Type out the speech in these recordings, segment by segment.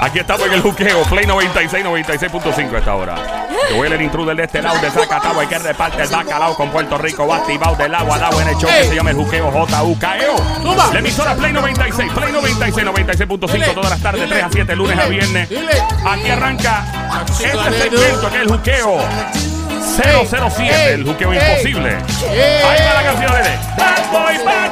Aquí estamos en el juqueo, Play 96, 96.5 a esta hora. Joel el intruder de este lado de Zacatau, hay que reparte el bacalao con Puerto Rico, va activado del agua agua en el show que se llama el juqueo J-U-K-E-O. La emisora Play 96, Play 96, 96.5 Dile. todas las tardes, Dile. 3 a 7, lunes a viernes. Aquí arranca este segmento que es el juqueo 007, el juqueo imposible.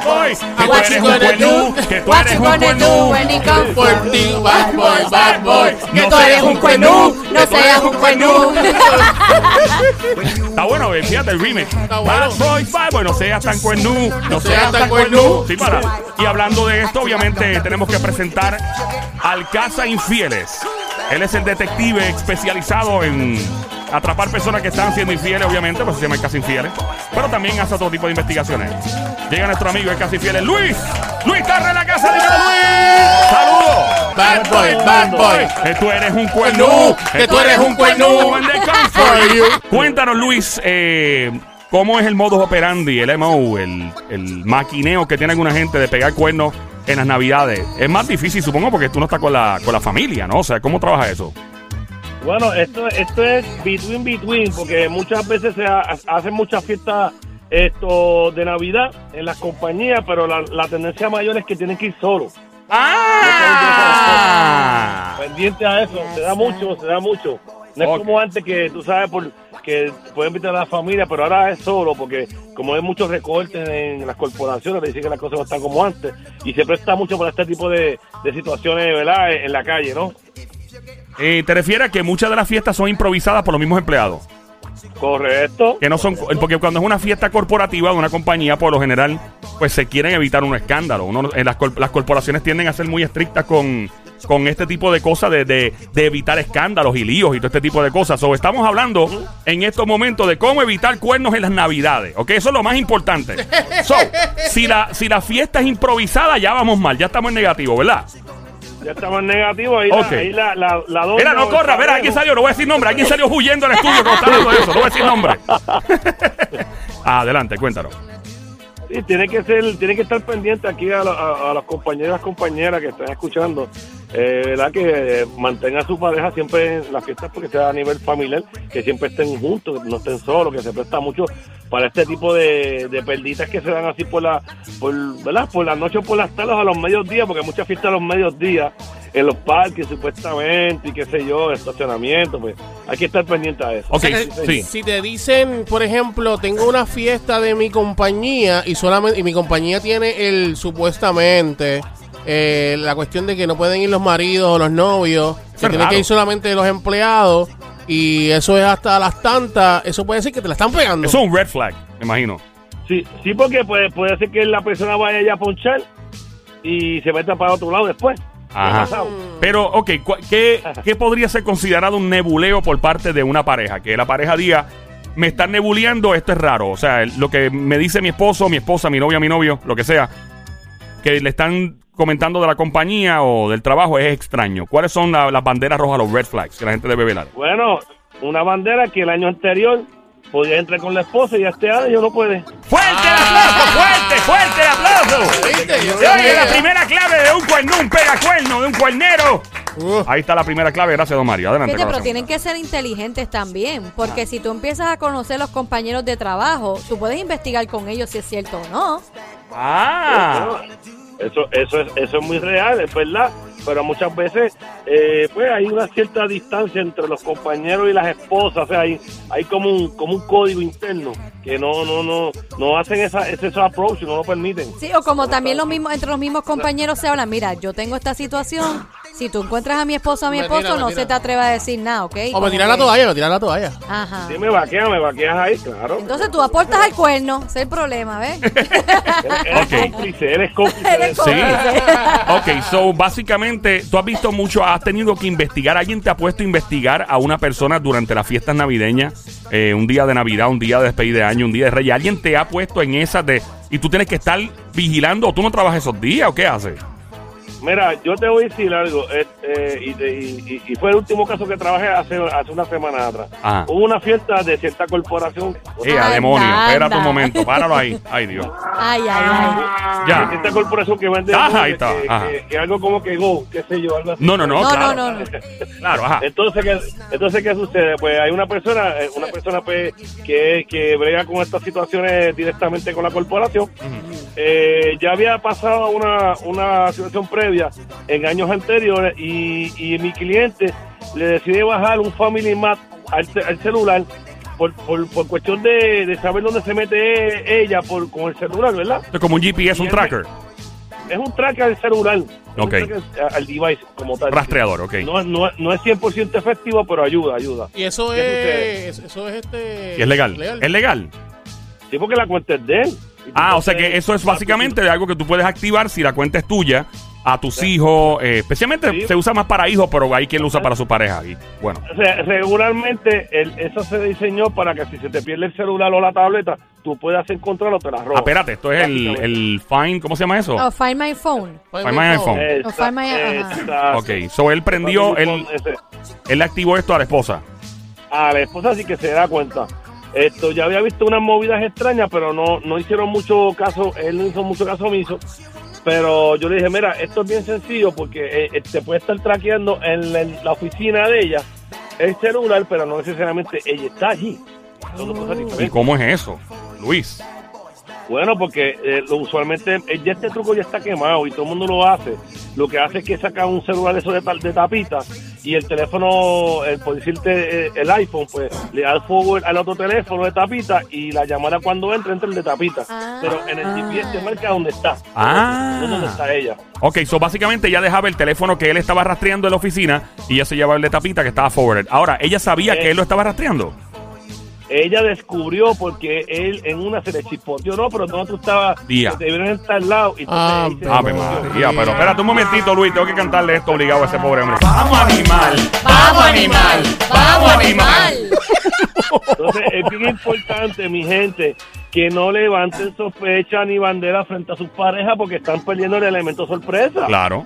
Bad Boy. Que tú eres un do? que tú eres un come Por ti, bad boy, bad boy. Que tú eres un cuernú, no seas un cuernú. Está bueno, fíjate el remix. Bad Boy, Bad Boy, no seas tan cuernú, no seas tan cuernú. Sí, para. Y hablando de esto, obviamente tenemos que presentar al Casa Infieles. Él es el detective especializado en atrapar personas que están siendo infieles, obviamente, pues se llama el Casa Infieles. Pero también hace otro tipo de investigaciones. Llega nuestro amigo el Casa Infieles, Luis. Luis Tarre en la casa, dímelo, Luis. Saludos. Bad boy, bad boy. Que tú eres un cuernú, Que tú eres un cuernú. Cuéntanos, Luis, eh, ¿cómo es el modus operandi, el MO, el, el maquineo que tiene alguna gente de pegar cuernos en las navidades? Es más difícil, supongo, porque tú no estás con la, con la familia, ¿no? O sea, ¿cómo trabaja eso? Bueno, esto, esto es between between, porque muchas veces se ha- hacen muchas fiestas esto de Navidad en las compañías, pero la, la tendencia mayor es que tienen que ir solos. ¡Ah! Pendiente a eso, se da mucho, se da mucho. No es como antes que tú sabes por que pueden invitar a la familia, pero ahora es solo, porque como hay muchos recortes en las corporaciones, le dicen que las cosas no están como antes, y se presta mucho para este tipo de, de situaciones, ¿verdad? En la calle, ¿no? Eh, ¿Te refieres a que muchas de las fiestas son improvisadas por los mismos empleados? Correcto. Que no son, porque cuando es una fiesta corporativa de una compañía, por lo general, pues se quieren evitar un escándalo. Uno, en las, las corporaciones tienden a ser muy estrictas con, con este tipo de cosas, de, de- de evitar escándalos y líos y todo este tipo de cosas. O estamos hablando en estos momentos de cómo evitar cuernos en las navidades. ¿Ok? Eso es lo más importante. So, si la, si la fiesta es improvisada, ya vamos mal, ya estamos en negativo, ¿verdad? Ya estamos negativos, ahí, Ok. la, ahí la, la, la doña Mira, no corra, verá, alguien salió, no voy a decir nombre, alguien salió huyendo al estudio cuando estaba hablando de eso, no voy a decir nombre. Adelante, cuéntanos. Sí, tiene que ser, tiene que estar pendiente aquí a, la- a, a los compañeros y las compañeras que están escuchando, eh, ¿verdad? Que eh, mantenga a su pareja siempre en las fiestas porque sea a nivel familiar, que siempre estén juntos, que no estén solos, que se presta mucho para este tipo de, de perditas que se dan así por la, por, ¿verdad? Por la noche o por las tardes o a los mediodías, porque hay muchas fiestas a los mediodías en los parques supuestamente y qué sé yo, estacionamiento, pues hay que estar pendiente a eso. Sí. Si te dicen, por ejemplo, tengo una fiesta de mi compañía y solamente y mi compañía tiene el supuestamente eh, la cuestión de que no pueden ir los maridos o los novios, que tienen que ir solamente los empleados y eso es hasta las tantas, eso puede decir que te la están pegando. Eso es un red flag, me imagino. Sí, sí, porque puede, puede ser que la persona vaya ya a ponchar y se meta para otro lado después. Pero, ok, ¿qué, ¿qué podría ser considerado un nebuleo por parte de una pareja? Que la pareja diga, me están nebuleando, esto es raro. O sea, lo que me dice mi esposo, mi esposa, mi novia, mi novio, lo que sea, que le están comentando de la compañía o del trabajo es extraño. ¿Cuáles son la- las banderas rojas, los red flags que la gente debe velar? Bueno, una bandera que el año anterior podía entrar con la esposa y este año no puede. ¡Fuerte el aplauso! ¡Fuerte, fuerte el aplauso! Yo Oye, la primera clave de un cuerno, un pegacuerno, de un cuernero. Uh, Ahí está la primera clave, gracias, don Mario. Adelante, Fíjate, pero tienen que ser inteligentes también, porque si tú empiezas a conocer los compañeros de trabajo, tú puedes investigar con ellos si es cierto o no. Ah, Eso, eso, es, eso es muy real, es verdad. Pero muchas veces, eh, pues hay una cierta distancia entre los compañeros y las esposas. O sea, hay, hay como un, como un código interno que no, no, no, no hacen esa, ese, approach, no lo permiten. Sí, o como también los mismos, entre los mismos compañeros se hablan, mira, yo tengo esta situación, si tú encuentras a mi esposo o a mi Me esposo, no tira. se te atreva a decir nada, ¿ok? o me tiran la toalla, me tiran la toalla. Ajá. Si me vaqueas, me vaqueas ahí, claro. Entonces tú aportas al cuerno, ese es el problema, ¿ves? Eres cómplice, eres cómplice. Eres. Sí. ok, so básicamente tú has visto mucho, has tenido que investigar, alguien te ha puesto a investigar a una persona durante las fiestas navideñas, eh, un día de Navidad, un día de despedida de año, un día de Reyes, alguien te ha puesto en esas de, y tú tienes que estar vigilando, o tú no trabajas esos días, o qué haces? Mira, yo te voy a decir algo, eh, eh, y, te- y- y- y fue el último caso que trabajé hace, hace una semana atrás. Ajá. Hubo una fiesta de cierta corporación. Eh, a demonio. Espérate un momento. Páralo ahí. Ay, Dios. Ay, ay, ay. Ya. De cierta corporación que vende Ajá, ahí está, que, ajá. que- que algo como que Go, qué sé yo, algo así. No, no, no, No, claro. no, no, no. Claro, ajá. Entonces, ¿qué, entonces, ¿qué sucede? Pues hay una persona, eh, una persona pues, que, que brega con estas situaciones directamente con la corporación. Eh, ya había pasado una, una situación previa en años anteriores y, y mi cliente le decide bajar un Family Map al, ce- al celular por, por, por cuestión de, de saber dónde se mete ella por, con el celular, ¿verdad? Es como un GPS, un tracker. Es un tracker al celular. Ok. tracker al device como tal. Rastreador, ok. No, no, no es 100% efectivo, pero ayuda, ayuda. Y eso ¿Qué es, eso es este... Y es legal. Es legal. Sí, porque la cuenta es de él. Ah, o sea que eso es básicamente algo que tú puedes activar si la cuenta es tuya a tus hijos. eh, especialmente Sí. se usa más para hijos, pero hay quien lo usa para su pareja. Y bueno, O sea, regularmente el- eso se diseñó para que si se te pierde el celular o la tableta, tú puedas encontrarlo o te la robas. ah, espérate, esto es el, el Find, ¿cómo se llama eso? Oh, find my phone. Find my O Find My- ajá. esa- Ok, so él prendió, él, él le activó esto a la esposa. A la esposa sí que se da cuenta. Esto, ya había visto unas movidas extrañas, pero no, no hicieron mucho caso, él no hizo mucho caso omiso. Pero yo le dije, mira, esto es bien sencillo porque eh, eh, te puede estar traqueando en la, en la oficina de ella el celular, pero no necesariamente ella está allí. Son dos cosas ¿Y cómo es eso, Luis? Bueno, porque eh, lo, usualmente eh, ya este truco ya está quemado y todo el mundo lo hace. Lo que hace es que saca un celular eso de, tal- de tapita y el teléfono, el, por decirte eh, el iPhone, pues le da el forward al otro teléfono de tapita y la llamada cuando entra, entra el de tapita. Ah. Pero en el GPS te marca dónde está. Ah. No dónde está ella. Ok, so básicamente ya dejaba el teléfono que él estaba rastreando en la oficina y ya se llevaba el de tapita que estaba forwarded. Ahora, ¿ella sabía que Eh. él lo estaba rastreando? Ella descubrió porque él en una se le chispoteó, no, pero no tú estabas, Día. te debieron estar al lado. Y Ah, Ave. María, pero espérate un momentito, Luis, tengo que cantarle esto obligado a ese pobre hombre. ¡Vamos, animal! ¡Vamos, animal! ¡Vamos, animal! Entonces es bien importante, mi gente, que no levanten sospecha ni bandera frente a sus parejas porque están perdiendo el elemento sorpresa. Claro.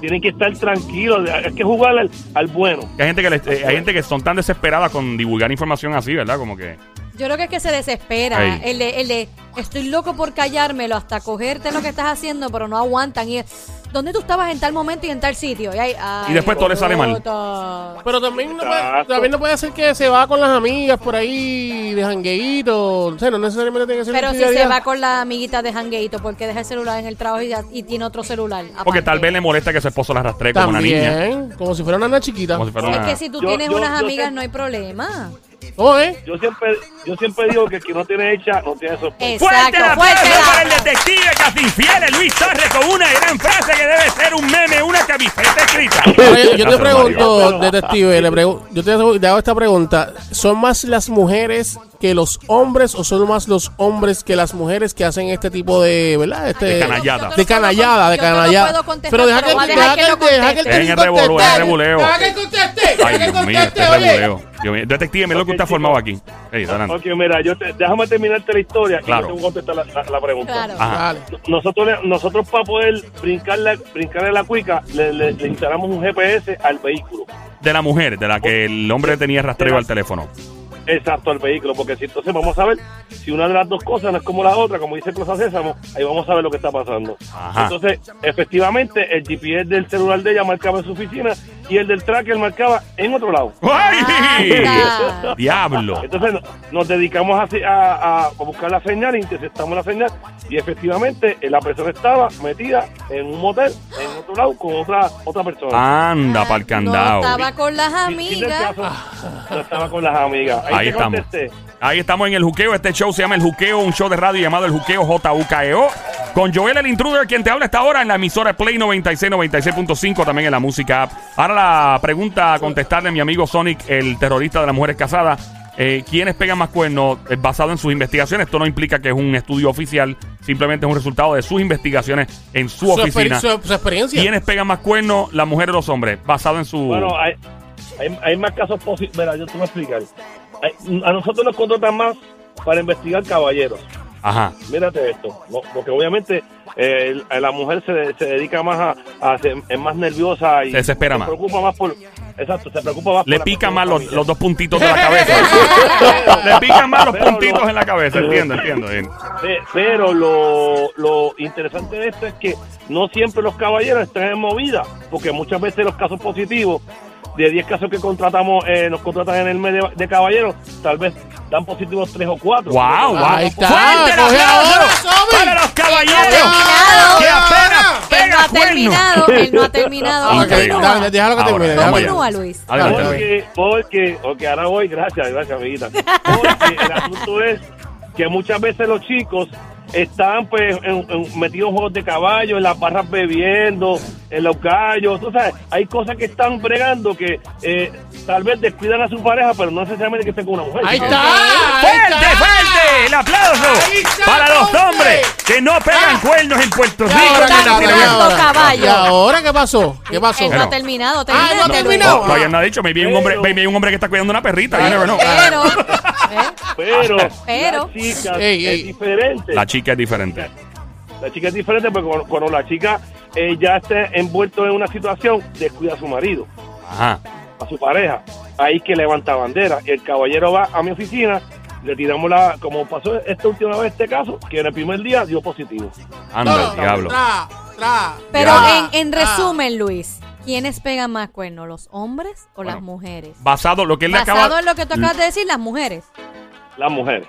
Tienen que estar tranquilos, hay que jugar al, al bueno. Hay gente que les- eh, hay gente que son tan desesperadas con divulgar información así, ¿verdad? Como que Yo creo que es que se desespera. El de, el de, estoy loco por callármelo hasta cogerte lo que estás haciendo, pero no aguantan. Y es, ¿dónde tú estabas en tal momento y en tal sitio? Y, ahí, ay, Y después todo le sale mal. puta. Pero también no, puede, también no puede ser que se va con las amigas por ahí de jangueíto. O sea, no necesariamente tiene que ser Pero si se va con la amiguita de jangueito, porque deja el celular en el trabajo y, ya- y tiene otro celular. porque aparte? tal vez le molesta que su esposo la rastree como una niña. También, como si fuera una nena chiquita. Como si fuera Es una... que si tú Yo- tienes yo- unas yo amigas sé- no hay problema. ¿Cómo es? Yo siempre, yo siempre digo que el que no tiene hecha no tiene sospecha. Fuerte el aplauso fuerte. para el detective casi infiel, Luis Torres, con una gran frase que debe ser un meme, una camiseta escrita. Yo, yo te pregunto, detective, le pregu- yo te hago esta pregunta. ¿Son más las mujeres que los hombres o son más los hombres que las mujeres que hacen este tipo de, ¿verdad? Este, De canallada. De canallada, de canallada. puedo contestar, Pero deja que, a deja que, que deja que el. En revoleo, en el. Deja que conteste. Ay, que Dios mío, este. Dios mío. Detective, mira lo que usted ha formado aquí. Ey, adelante. Ok, mira, yo te, déjame terminarte la historia Claro. y yo te voy a contestar la, la- la pregunta. Claro. Ajá. Nosotros, nosotros para poder brincarle, brincarle la cuica, le, le- le instalamos un GPS al vehículo. De la mujer, de la que el hombre tenía rastreo al teléfono. Exacto, al vehículo, porque si entonces vamos a ver si una de las dos cosas no es como la otra, como dice Plaza Sésamo, ahí vamos a ver lo que está pasando. Ajá. Entonces, efectivamente, el GPS del celular de ella marcaba en su oficina y el del tracker marcaba en otro lado. ¡Ay! ¡Diablo! Entonces no- nos dedicamos a, a- a buscar la señal, interceptamos la señal y efectivamente eh, la persona estaba metida en un motel en otro lado con otra otra persona. Anda para el No candado. estaba con las amigas. no estaba con las amigas. Ahí, estamos. contesté. Ahí estamos en el juqueo. Este show se llama El Juqueo, un show de radio llamado El Juqueo JUKEO. Con Joel el Intruder, quien te habla esta hora en la emisora Play 96, 96.5, también en la música app. Ahora la pregunta a contestarle a mi amigo Sonic, el terrorista de las mujeres casadas. Eh, ¿Quiénes pegan más cuernos Eh, basado en sus investigaciones? Esto no implica que es un estudio oficial, simplemente es un resultado de sus investigaciones en su, Su, exper- oficina. su- su experiencia. ¿Quiénes pegan más cuernos? ¿Las mujeres o los hombres? Basado en su... Bueno, hay, hay, hay más casos posibles. Mira, yo te voy a explicar. Hay- a nosotros nos contratan más para investigar caballeros. Ajá. Mírate esto, no, porque obviamente eh, la mujer se, se dedica más a, a ser- es más nerviosa y Se desespera se más. preocupa más por exacto, se preocupa más Le por cuestión más los, los dos puntitos de la cabeza. Le pican más los puntitos en la cabeza, entiendo, entiendo. bien. Pero lo, lo interesante de esto es que no siempre los caballeros están en movida, porque muchas veces los casos positivos, de 10 casos que contratamos, eh, nos contratan en el mes de, de caballeros, tal vez dan positivos 3 o 4. ¡Wow! wow. Ahí está, ¡Fuerte el aplauso para los caballeros! ¡Que apenas Él no pega terminado, él no ha terminado. Ok, Increíble. dale, déjalo que Ahora, termine. déjalo Continúa, Luis. Porque, porque, ok, ahora voy, gracias, gracias, amiguita. Porque el asunto es que muchas veces los chicos están pues en- en- metidos en juegos de caballo, en las barras bebiendo, en los gallos, tú sabes, hay cosas que están bregando que eh, tal vez descuidan a su pareja, pero no necesariamente que estén con una mujer. Ahí está. ahí ¡Fuerte, está. fuerte! ¡El aplauso está, para los hombre. hombres que no pegan Ah. cuernos en Puerto ¿Y Rico! ahora ahora? caballo. ¿Y ahora qué pasó? ¿Qué pasó? Él no ha terminado. Ah, no terminado. No, todavía no ha dicho. Maybe hay un hombre, maybe hay un hombre que está cuidando una perrita. you never know. Pero, ¿eh? Pero, Pero- la chica Ey, ey. es diferente. La chica es diferente. La chica es diferente porque cuando, cuando la chica eh, ya esté envuelto en una situación, descuida a su marido, Ajá. a su pareja. Ahí que levanta bandera. El caballero va a mi oficina, le tiramos la, como pasó esta última vez este caso, que en el primer día dio positivo. Anda, el diablo. Tra, tra. Pero en, en resumen, Luis, ¿quiénes pegan más cuernos, los hombres o las mujeres? Basado en lo que él le Basado acaba... en lo que tú acabas de decir, las mujeres. Las mujeres.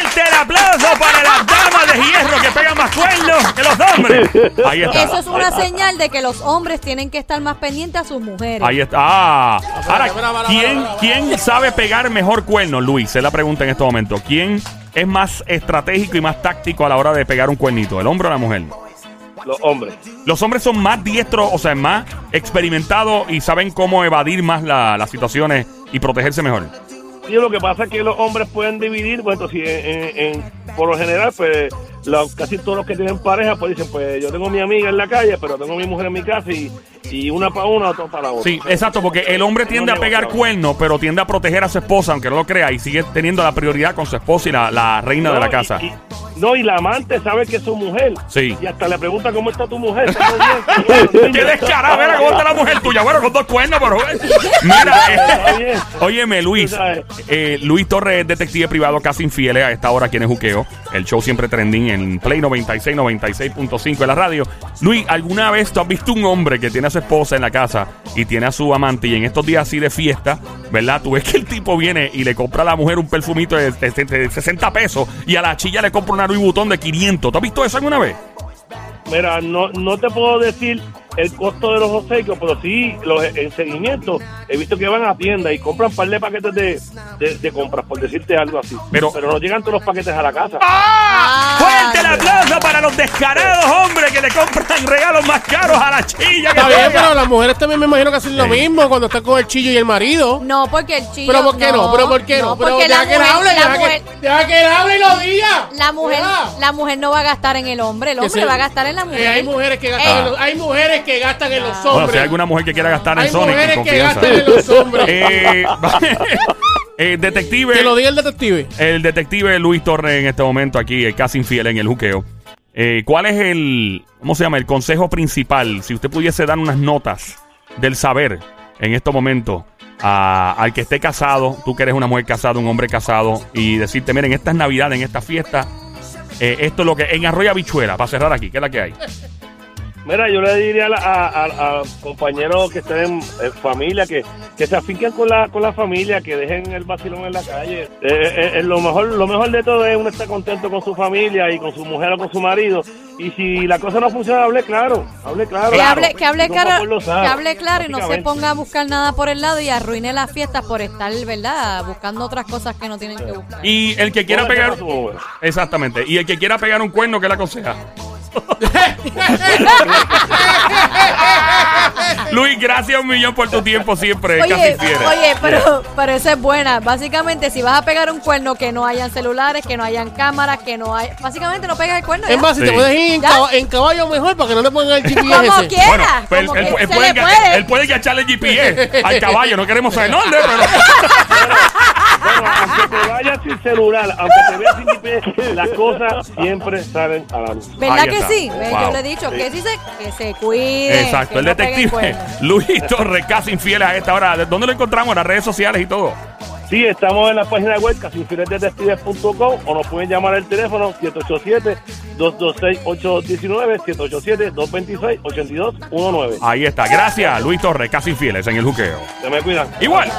¡Fuerte el aplauso para las damas de hierro que pegan más cuernos que los hombres! Ahí está. Eso es una señal de que los hombres tienen que estar más pendientes a sus mujeres. Ahí está. Ah. Ahora, ¿quién. ¿quién sabe pegar mejor cuernos, Luis? Es la pregunta en este momento. ¿Quién es más estratégico y más táctico a la hora de pegar un cuernito? ¿El hombre o la mujer? Los hombres. Los hombres son más diestros, o sea, más experimentados y saben cómo evadir más la- las situaciones y protegerse mejor. Y lo que pasa es que los hombres pueden dividir, bueno, si en, en- en- por lo general, pues los- casi todos los que tienen pareja, pues dicen, pues yo tengo mi amiga en la calle, pero tengo mi mujer en mi casa y, y una para una, otra para otra. Sí, exacto, porque el hombre tiende a pegar cuernos, pero tiende a proteger a su esposa, aunque no lo crea, y sigue teniendo la prioridad con su esposa y la, la reina de la y- casa. y- no, y la amante sabe que es su mujer. Sí. Y hasta le pregunta cómo está tu mujer. ¡Qué descarado! Mira cómo está la mujer tuya. Bueno, con dos cuernos, pero... Mira, eh, óyeme, Luis. Eh, Luis Torres es detective privado casi infiel a esta hora aquí en el Juqueo. El show siempre trending en Play 96, 96.5 de la radio. Luis, ¿alguna vez tú has visto un hombre que tiene a su esposa en la casa y tiene a su amante y en estos días así de fiesta, ¿verdad? Tú ves que el tipo viene y le compra a la mujer un perfumito de, de- de- de 60 pesos y a la chilla le compra una Louis Vuitton de 500. ¿Tú has visto eso alguna vez? Mira, no, no te puedo decir el costo de los obsequios, pero sí los en seguimiento. He visto que van a tienda y compran par de paquetes de, de, de compras, por decirte algo así. Pero- pero no llegan todos los paquetes a la casa. ¡Ah! Ah, ¡Fuerte el aplauso para los descarados hombres que le compran regalos más caros a la chilla! que Está bien, pero las mujeres también me imagino que hacen lo mismo cuando están con el chillo y el marido. No, porque el chillo. Pero ¿por qué no? ¿Pero por qué no? Pero porque deja la que él mujer, hable, la, deja mujer, que, deja que él hable y lo diga. la, mujer, la mujer no va a gastar en el hombre, el hombre va a gastar en la mujer. Eh, hay mujeres que gastan Eh. en los, hay mujeres que gastan en los hombres. Bueno, si hay alguna mujer que quiera gastar en Hay Sonic, mujeres que confianza. gastan en los hombres. Eh, eh, detective. Que lo diga el detective. El detective Luis Torres en este momento aquí, eh, casi infiel en el juqueo. Eh, ¿Cuál es el, cómo se llama, el consejo principal? Si usted pudiese dar unas notas del saber en este momento a- al que esté casado, tú que eres una mujer casada, un hombre casado, y decirte, miren, estas navidades, en esta fiesta, eh, esto es lo que, en Arroyo Habichuela, para cerrar aquí, ¿qué es la que hay? Mira, yo le diría a, la- a- a- a compañeros que estén en, familia, que, que se afinquen con la, con la familia, que dejen el vacilón en la calle. Eh, eh, eh, lo, mejor, lo mejor de todo es uno estar contento con su familia y con su mujer o con su marido. Y si la cosa no funciona, hable claro, hable claro. Que hable, que hable claro, que hable claro y no se ponga a buscar nada por el lado y arruine las fiestas por estar, ¿verdad? Buscando otras cosas que no tienen que buscar. Y el que quiera pegar... Exactamente. Y el que quiera pegar un cuerno, ¿qué le aconseja? Luis, gracias un millón por tu tiempo siempre. Oye, casi oye, pero, pero esa es buena. Básicamente, si vas a pegar un cuerno, que no hayan celulares, que no hayan cámaras, que no hay... Básicamente, no pegas el cuerno. Es más, si te puedes ir en, ¿Ya? caba- en caballo mejor para que no le pongan el GPS Como ese. quiera, Bueno, pues como él, que él- puede, puede. él puede engancharle el GPS al caballo. No queremos saber dónde, pero. Bueno, aunque te vayas sin celular, aunque te veas sin GPS, las cosas siempre salen a la luz. ¿Verdad Ahí que está. sí? Wow. Yo le he dicho que sí se, que se cuide. Exacto, que el no detective. Luis Torres, casi infieles a esta hora. ¿Dónde lo encontramos? En las redes sociales y todo. Sí, estamos en la página web casinfielsdetectives.com o nos pueden llamar al teléfono 787-226-8219, 787-226-8219. Ahí está. Gracias, Luis Torres, casi infieles en el juqueo. Se me cuidan. Igual.